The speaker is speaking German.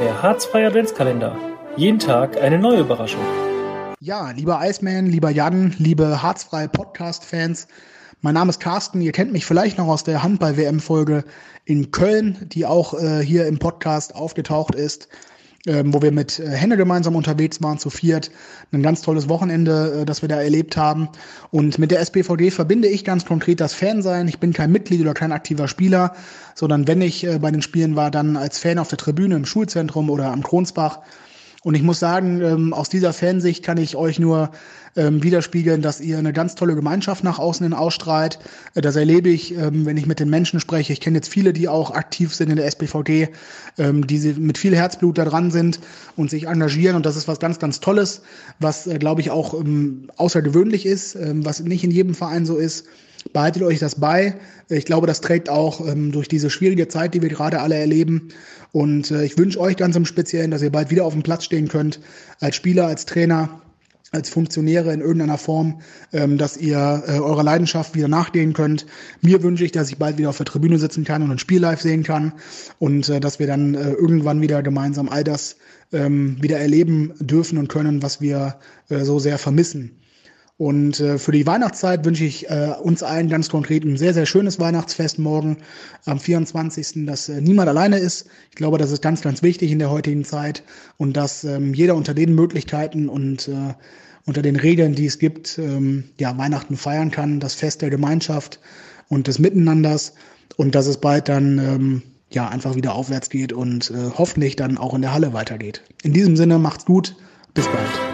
Der Harzfreie Adventskalender. Jeden Tag eine neue Überraschung. Ja, lieber Iceman, lieber Jan, liebe Harzfreie Podcast-Fans. Mein Name ist Carsten. Ihr kennt mich vielleicht noch aus der Handball-WM-Folge in Köln, die auch äh, hier im Podcast aufgetaucht ist ähm, wo wir mit äh, Henne gemeinsam unterwegs waren, zu viert. Ein ganz tolles Wochenende, äh, das wir da erlebt haben. Und mit der SPVD verbinde ich ganz konkret das Fansein. Ich bin kein Mitglied oder kein aktiver Spieler, sondern wenn ich äh, bei den Spielen war, dann als Fan auf der Tribüne im Schulzentrum oder am Kronsbach und ich muss sagen, ähm, aus dieser Fansicht kann ich euch nur ähm, widerspiegeln, dass ihr eine ganz tolle Gemeinschaft nach außen hin ausstrahlt. Äh, das erlebe ich, ähm, wenn ich mit den Menschen spreche. Ich kenne jetzt viele, die auch aktiv sind in der SPVG, ähm, die mit viel Herzblut da dran sind und sich engagieren. Und das ist was ganz, ganz Tolles, was, äh, glaube ich, auch ähm, außergewöhnlich ist, ähm, was nicht in jedem Verein so ist. Behaltet euch das bei. Ich glaube, das trägt auch ähm, durch diese schwierige Zeit, die wir gerade alle erleben. Und äh, ich wünsche euch ganz im Speziellen, dass ihr bald wieder auf dem Platz stehen könnt, als Spieler, als Trainer, als Funktionäre in irgendeiner Form, ähm, dass ihr äh, eurer Leidenschaft wieder nachgehen könnt. Mir wünsche ich, dass ich bald wieder auf der Tribüne sitzen kann und ein Spiel live sehen kann und äh, dass wir dann äh, irgendwann wieder gemeinsam all das ähm, wieder erleben dürfen und können, was wir äh, so sehr vermissen. Und äh, für die Weihnachtszeit wünsche ich äh, uns allen ganz konkret ein sehr, sehr schönes Weihnachtsfest morgen am 24., dass äh, niemand alleine ist. Ich glaube, das ist ganz, ganz wichtig in der heutigen Zeit und dass ähm, jeder unter den Möglichkeiten und äh, unter den Regeln, die es gibt, ähm, ja, Weihnachten feiern kann, das Fest der Gemeinschaft und des Miteinanders und dass es bald dann ähm, ja einfach wieder aufwärts geht und äh, hoffentlich dann auch in der Halle weitergeht. In diesem Sinne, macht's gut, bis bald.